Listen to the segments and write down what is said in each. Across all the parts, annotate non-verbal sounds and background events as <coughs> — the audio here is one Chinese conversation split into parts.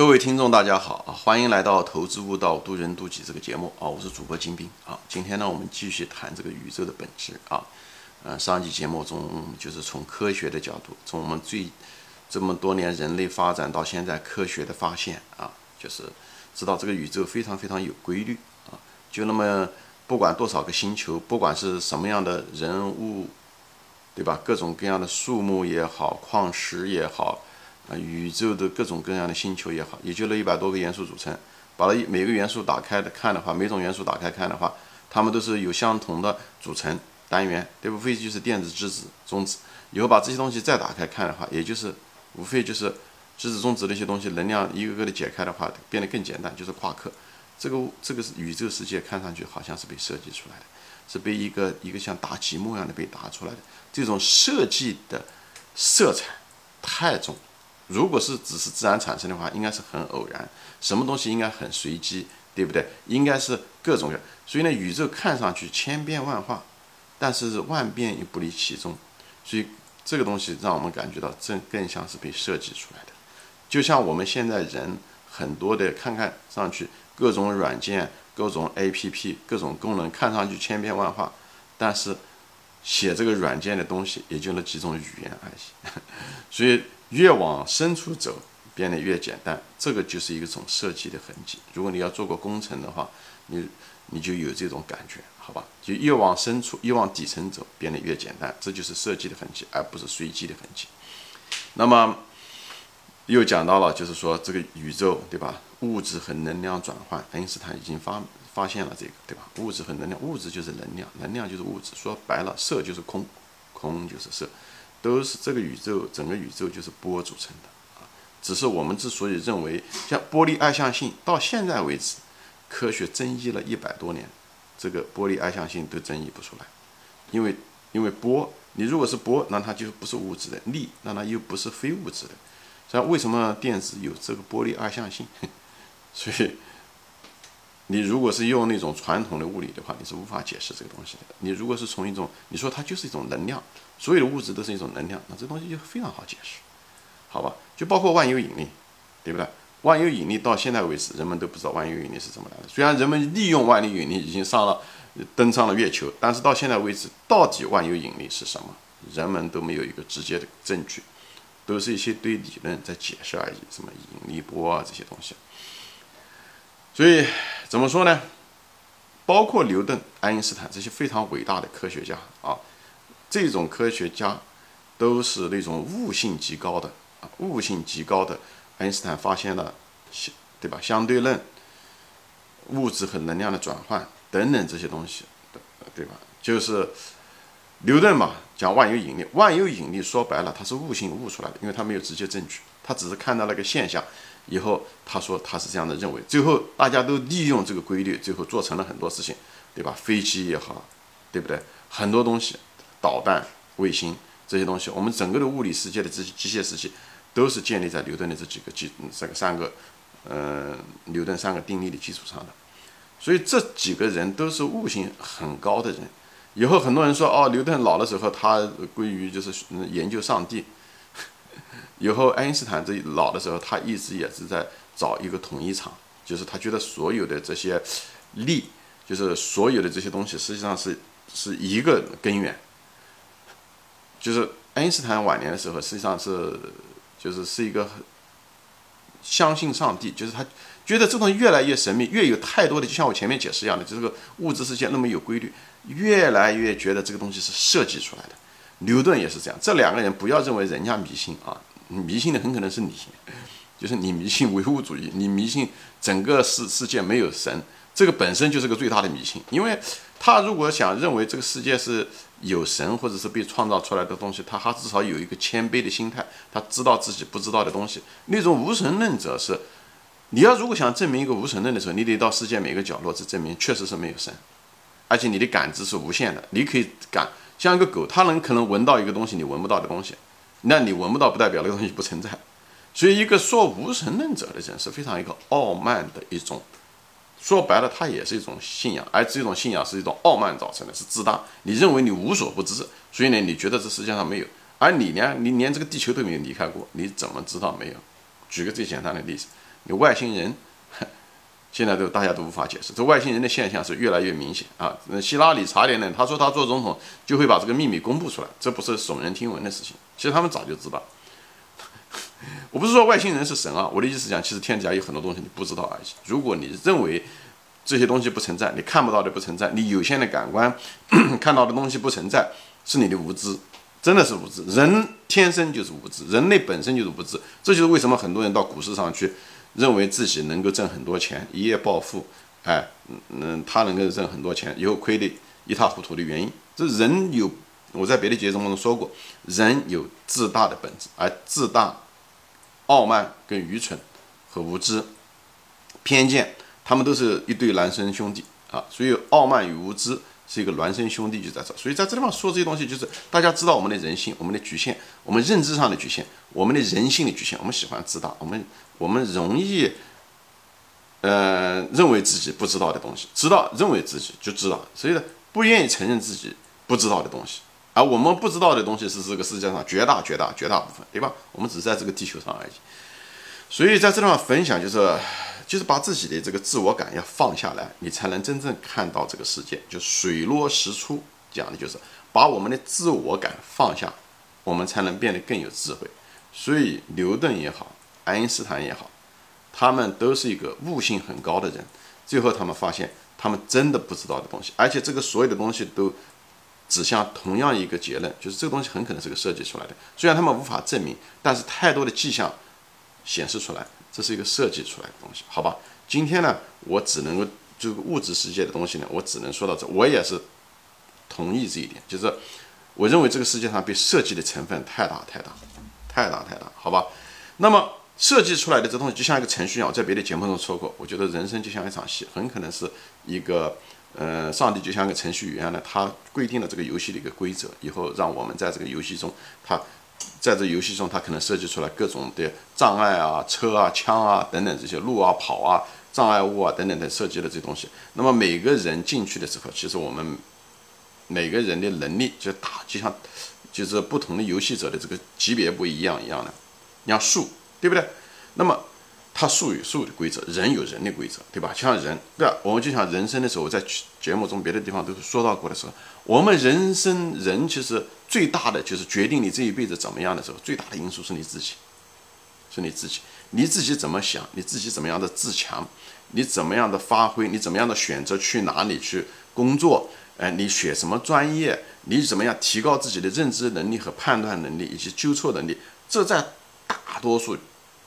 各位听众，大家好啊！欢迎来到《投资悟道，渡人渡己》这个节目啊！我是主播金兵啊！今天呢，我们继续谈这个宇宙的本质啊。呃，上一期节目中就是从科学的角度，从我们最这么多年人类发展到现在科学的发现啊，就是知道这个宇宙非常非常有规律啊。就那么不管多少个星球，不管是什么样的人物，对吧？各种各样的树木也好，矿石也好。啊，宇宙的各种各样的星球也好，也就那一百多个元素组成。把它每个元素打开的看的话，每种元素打开看的话，它们都是有相同的组成单元，对，无非就是电子、质子、中子。以后把这些东西再打开看的话，也就是无非就是质子、中子那些东西能量一个个的解开的话，变得更简单，就是夸克。这个这个是宇宙世界看上去好像是被设计出来的，是被一个一个像搭积木一样的被打出来的。这种设计的色彩太重。如果是只是自然产生的话，应该是很偶然，什么东西应该很随机，对不对？应该是各种各，所以呢，宇宙看上去千变万化，但是万变又不离其宗，所以这个东西让我们感觉到这更像是被设计出来的。就像我们现在人很多的看看上去各种软件、各种 APP、各种功能看上去千变万化，但是写这个软件的东西也就那几种语言而已，<laughs> 所以。越往深处走，变得越简单，这个就是一种设计的痕迹。如果你要做过工程的话，你你就有这种感觉，好吧？就越往深处，越往底层走，变得越简单，这就是设计的痕迹，而不是随机的痕迹。那么又讲到了，就是说这个宇宙，对吧？物质和能量转换，爱因斯坦已经发发现了这个，对吧？物质和能量，物质就是能量，能量就是物质。说白了，色就是空，空就是色。都是这个宇宙，整个宇宙就是波组成的啊。只是我们之所以认为像玻璃二象性，到现在为止，科学争议了一百多年，这个玻璃二象性都争议不出来。因为因为波，你如果是波，那它就不是物质的；力，那它又不是非物质的。所以为什么电子有这个玻璃二象性？<laughs> 所以你如果是用那种传统的物理的话，你是无法解释这个东西的。你如果是从一种，你说它就是一种能量。所有的物质都是一种能量，那这东西就非常好解释，好吧？就包括万有引力，对不对？万有引力到现在为止，人们都不知道万有引力是怎么来的。虽然人们利用万有引力已经上了，登上了月球，但是到现在为止，到底万有引力是什么，人们都没有一个直接的证据，都是一些堆理论在解释而已，什么引力波啊这些东西。所以怎么说呢？包括牛顿、爱因斯坦这些非常伟大的科学家啊。这种科学家都是那种悟性极高的啊，悟性极高的。爱因斯坦发现了相对吧，相对论、物质和能量的转换等等这些东西，对吧？就是牛顿嘛，讲万有引力，万有引力说白了，它是悟性悟出来的，因为他没有直接证据，他只是看到了个现象，以后他说他是这样的认为，最后大家都利用这个规律，最后做成了很多事情，对吧？飞机也好，对不对？很多东西。导弹、卫星这些东西，我们整个的物理世界的这些机械世界，都是建立在牛顿的这几个基、这个三个，呃，牛顿三个定律的基础上的。所以这几个人都是悟性很高的人。以后很多人说，哦，牛顿老的时候他归于就是研究上帝。以后爱因斯坦这老的时候，他一直也是在找一个统一场，就是他觉得所有的这些力，就是所有的这些东西，实际上是是一个根源。就是爱因斯坦晚年的时候，实际上是，就是是一个相信上帝，就是他觉得这东西越来越神秘，越有太多的，就像我前面解释一样的，就这个物质世界那么有规律，越来越觉得这个东西是设计出来的。牛顿也是这样，这两个人不要认为人家迷信啊，迷信的很可能是你，<laughs> 就是你迷信唯物主义，你迷信整个世世界没有神，这个本身就是个最大的迷信，因为他如果想认为这个世界是。有神或者是被创造出来的东西，他还至少有一个谦卑的心态，他知道自己不知道的东西。那种无神论者是，你要如果想证明一个无神论的时候，你得到世界每个角落去证明确实是没有神，而且你的感知是无限的，你可以感像一个狗，它能可能闻到一个东西你闻不到的东西，那你闻不到不代表那个东西不存在。所以一个说无神论者的人是非常一个傲慢的一种。说白了，他也是一种信仰，而这种信仰是一种傲慢造成的，是自大。你认为你无所不知，所以呢，你觉得这世界上没有，而你呢你连这个地球都没有离开过，你怎么知道没有？举个最简单的例子，你外星人。<laughs> 现在都大家都无法解释，这外星人的现象是越来越明显啊！那希拉里查理呢，他说他做总统就会把这个秘密公布出来，这不是耸人听闻的事情。其实他们早就知道。<laughs> 我不是说外星人是神啊，我的意思讲，其实天底下有很多东西你不知道而已。如果你认为这些东西不存在，你看不到的不存在，你有限的感官 <coughs> 看到的东西不存在，是你的无知，真的是无知。人天生就是无知，人类本身就是无知，这就是为什么很多人到股市上去。认为自己能够挣很多钱，一夜暴富，哎，嗯，他能够挣很多钱，以后亏得一塌糊涂的原因，这人有，我在别的节目中说过，人有自大的本质，而自大、傲慢跟愚蠢和无知、偏见，他们都是一对孪生兄弟啊，所以傲慢与无知。是一个孪生兄弟就在这，所以在这地方说这些东西，就是大家知道我们的人性、我们的局限、我们认知上的局限、我们的人性的局限。我们喜欢自大，我们我们容易，呃，认为自己不知道的东西，知道认为自己就知道，所以呢，不愿意承认自己不知道的东西。而我们不知道的东西是这个世界上绝大绝大绝大部分，对吧？我们只是在这个地球上而已。所以在这地方分享就是。就是把自己的这个自我感要放下来，你才能真正看到这个世界。就水落石出讲的就是把我们的自我感放下，我们才能变得更有智慧。所以牛顿也好，爱因斯坦也好，他们都是一个悟性很高的人。最后他们发现，他们真的不知道的东西，而且这个所有的东西都指向同样一个结论，就是这个东西很可能是个设计出来的。虽然他们无法证明，但是太多的迹象显示出来。这是一个设计出来的东西，好吧？今天呢，我只能够这个物质世界的东西呢，我只能说到这。我也是同意这一点，就是我认为这个世界上被设计的成分太大太大，太大太大，好吧？那么设计出来的这东西就像一个程序一样，我在别的节目中说过，我觉得人生就像一场戏，很可能是一个，呃，上帝就像个程序员呢，他规定了这个游戏的一个规则，以后让我们在这个游戏中，他。在这游戏中，他可能设计出来各种的障碍啊、车啊、枪啊等等这些路啊、跑啊、障碍物啊等等的设计的这东西。那么每个人进去的时候，其实我们每个人的能力就打，就像就是不同的游戏者的这个级别不一样一样的。你像树，对不对？那么。它树有树的规则，人有人的规则，对吧？像人，对吧？我们就像人生的时候，在节目中别的地方都是说到过的时候，我们人生人其实最大的就是决定你这一辈子怎么样的时候，最大的因素是你自己，是你自己，你自己怎么想，你自己怎么样的自强，你怎么样的发挥，你怎么样的选择去哪里去工作，哎，你选什么专业，你怎么样提高自己的认知能力和判断能力以及纠错能力，这在大多数。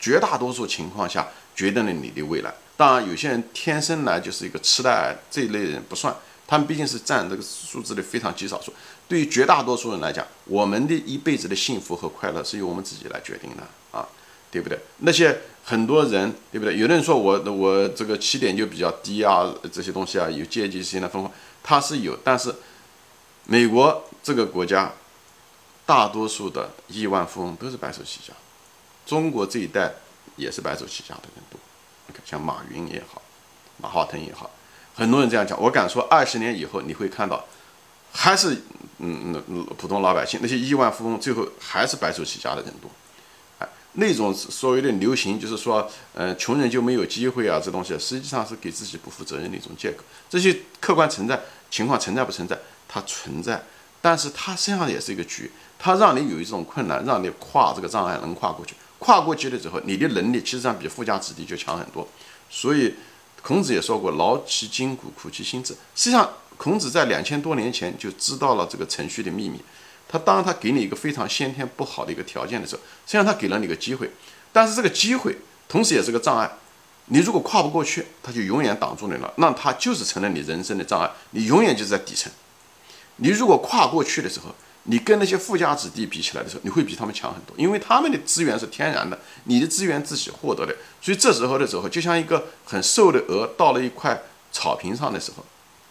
绝大多数情况下决定了你的未来。当然，有些人天生来就是一个痴呆癌这一类人不算，他们毕竟是占这个数字的非常极少数。对于绝大多数人来讲，我们的一辈子的幸福和快乐是由我们自己来决定的啊，对不对？那些很多人，对不对？有的人说我我这个起点就比较低啊，这些东西啊，有阶级性的分化，它是有，但是美国这个国家大多数的亿万富翁都是白手起家。中国这一代也是白手起家的人多，像马云也好，马化腾也好，很多人这样讲。我敢说，二十年以后你会看到，还是嗯嗯普通老百姓那些亿万富翁最后还是白手起家的人多。哎，那种所谓的流行就是说，呃，穷人就没有机会啊，这东西实际上是给自己不负责任的一种借口。这些客观存在情况存在不存在？它存在，但是它实际上也是一个局，它让你有一种困难，让你跨这个障碍能跨过去。跨过去了之后，你的能力其实上比富家子弟就强很多。所以，孔子也说过：“劳其筋骨，苦其心志。”实际上，孔子在两千多年前就知道了这个程序的秘密。他当他给你一个非常先天不好的一个条件的时候，实际上他给了你一个机会。但是这个机会同时也是个障碍。你如果跨不过去，他就永远挡住你了，那他就是成了你人生的障碍。你永远就是在底层。你如果跨过去的时候，你跟那些富家子弟比起来的时候，你会比他们强很多，因为他们的资源是天然的，你的资源自己获得的。所以这时候的时候，就像一个很瘦的鹅到了一块草坪上的时候，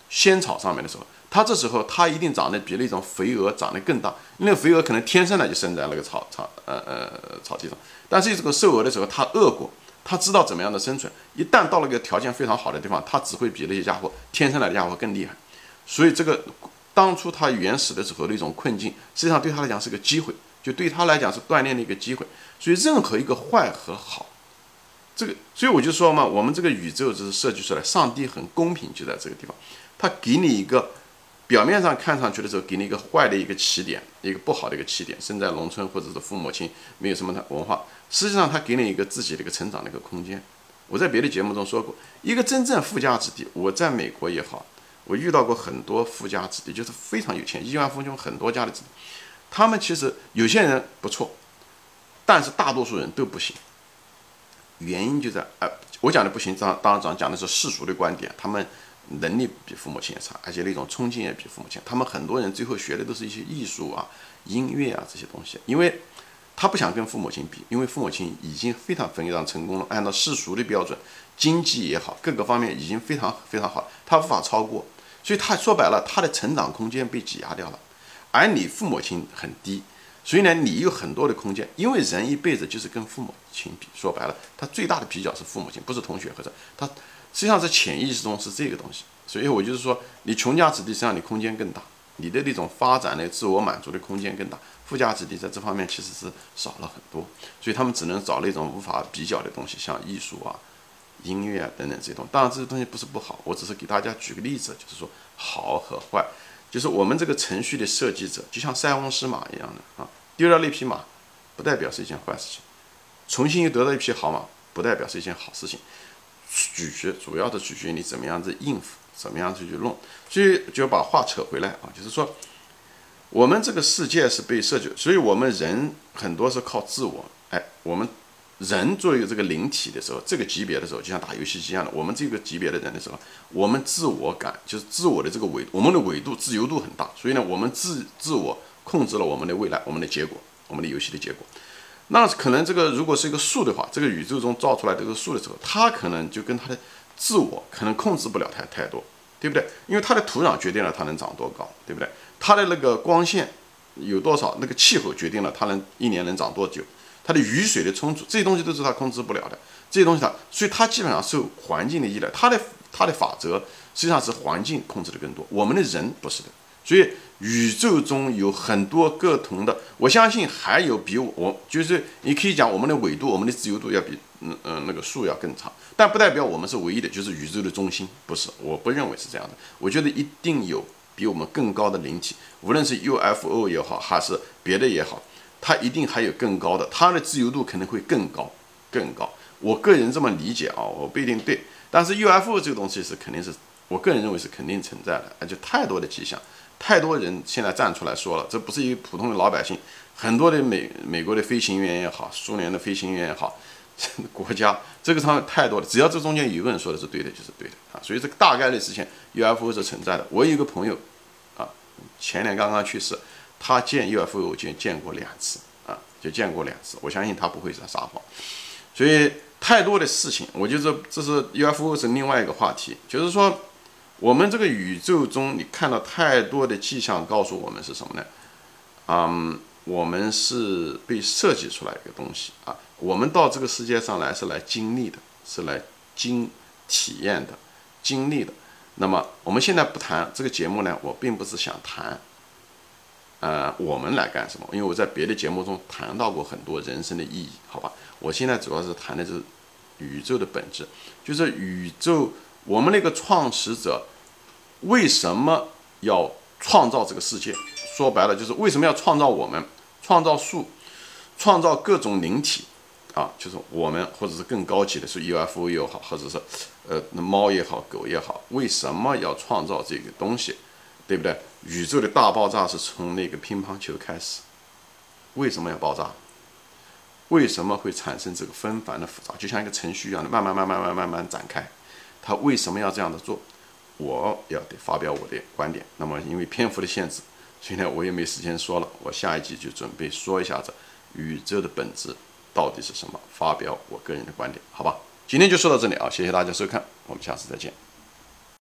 仙草上面的时候，它这时候它一定长得比那种肥鹅长得更大，因为肥鹅可能天生的就生在那个草草呃呃草地上。但是这个瘦鹅的时候，它饿过，它知道怎么样的生存。一旦到了一个条件非常好的地方，它只会比那些家伙天生来的家伙更厉害。所以这个。当初他原始的时候的一种困境，实际上对他来讲是个机会，就对他来讲是锻炼的一个机会。所以任何一个坏和好，这个，所以我就说嘛，我们这个宇宙就是设计出来，上帝很公平，就在这个地方，他给你一个表面上看上去的时候，给你一个坏的一个起点，一个不好的一个起点，生在农村或者是父母亲没有什么的文化，实际上他给你一个自己的一个成长的一个空间。我在别的节目中说过，一个真正富家子弟，我在美国也好，我遇到过很多富家子弟，就是非常有钱，亿万富翁很多家的子弟，他们其实有些人不错，但是大多数人都不行。原因就在，呃，我讲的不行，当当然讲的是世俗的观点，他们能力比父母亲也差，而且那种冲劲也比父母亲。他们很多人最后学的都是一些艺术啊、音乐啊这些东西，因为他不想跟父母亲比，因为父母亲已经非常非常成功了，按照世俗的标准，经济也好，各个方面已经非常非常好，他无法超过，所以他说白了，他的成长空间被挤压掉了，而你父母亲很低。所以呢，你有很多的空间，因为人一辈子就是跟父母亲比。说白了，他最大的比较是父母亲，不是同学或者他，实际上是潜意识中是这个东西。所以我就是说，你穷家子弟实际上你空间更大，你的那种发展的自我满足的空间更大。富家子弟在这方面其实是少了很多，所以他们只能找那种无法比较的东西，像艺术啊、音乐啊等等这种。当然这些东西不是不好，我只是给大家举个例子，就是说好和坏，就是我们这个程序的设计者，就像塞翁失马一样的啊。丢掉了一匹马，不代表是一件坏事情；重新又得到一匹好马，不代表是一件好事情。取决主要的取决于你怎么样子应付，怎么样子去弄。所以就把话扯回来啊，就是说，我们这个世界是被设计，所以我们人很多是靠自我。哎，我们人作为这个灵体的时候，这个级别的时候，就像打游戏机一样的，我们这个级别的人的时候，我们自我感就是自我的这个维，我们的维度自由度很大，所以呢，我们自自我。控制了我们的未来，我们的结果，我们的游戏的结果。那可能这个如果是一个树的话，这个宇宙中造出来这个树的时候，它可能就跟它的自我可能控制不了太太多，对不对？因为它的土壤决定了它能长多高，对不对？它的那个光线有多少，那个气候决定了它能一年能长多久，它的雨水的充足，这些东西都是它控制不了的。这些东西它，所以它基本上受环境的依赖。它的它的法则实际上是环境控制的更多，我们的人不是的。所以宇宙中有很多各同的，我相信还有比我，就是你可以讲我们的纬度、我们的自由度要比嗯嗯那个树要更长，但不代表我们是唯一的，就是宇宙的中心，不是，我不认为是这样的。我觉得一定有比我们更高的灵体，无论是 UFO 也好，还是别的也好，它一定还有更高的，它的自由度可能会更高，更高。我个人这么理解啊，我不一定对，但是 UFO 这个东西是肯定是我个人认为是肯定存在的，而且太多的迹象。太多人现在站出来说了，这不是一个普通的老百姓，很多的美美国的飞行员也好，苏联的飞行员也好，<laughs> 国家这个上面太多了。只要这中间有一个人说的是对的，就是对的啊。所以这个大概率事情 UFO 是存在的。我有一个朋友啊，前年刚刚去世，他见 UFO 就见过两次啊，就见过两次。我相信他不会在撒谎。所以太多的事情，我觉得这是 UFO 是另外一个话题，就是说。我们这个宇宙中，你看到太多的迹象，告诉我们是什么呢？嗯，我们是被设计出来一个东西啊。我们到这个世界上来是来经历的，是来经体验的、经历的。那么我们现在不谈这个节目呢，我并不是想谈，呃，我们来干什么？因为我在别的节目中谈到过很多人生的意义，好吧？我现在主要是谈的是宇宙的本质，就是宇宙。我们那个创始者为什么要创造这个世界？说白了就是为什么要创造我们，创造树，创造各种灵体啊，就是我们或者是更高级的是 UFO 也好，或者是呃那猫也好，狗也好，为什么要创造这个东西？对不对？宇宙的大爆炸是从那个乒乓球开始，为什么要爆炸？为什么会产生这个纷繁的复杂？就像一个程序一样的，慢慢慢慢慢慢慢展开。他为什么要这样的做？我要得发表我的观点。那么因为篇幅的限制，所以呢我也没时间说了。我下一集就准备说一下子宇宙的本质到底是什么，发表我个人的观点，好吧？今天就说到这里啊，谢谢大家收看，我们下次再见。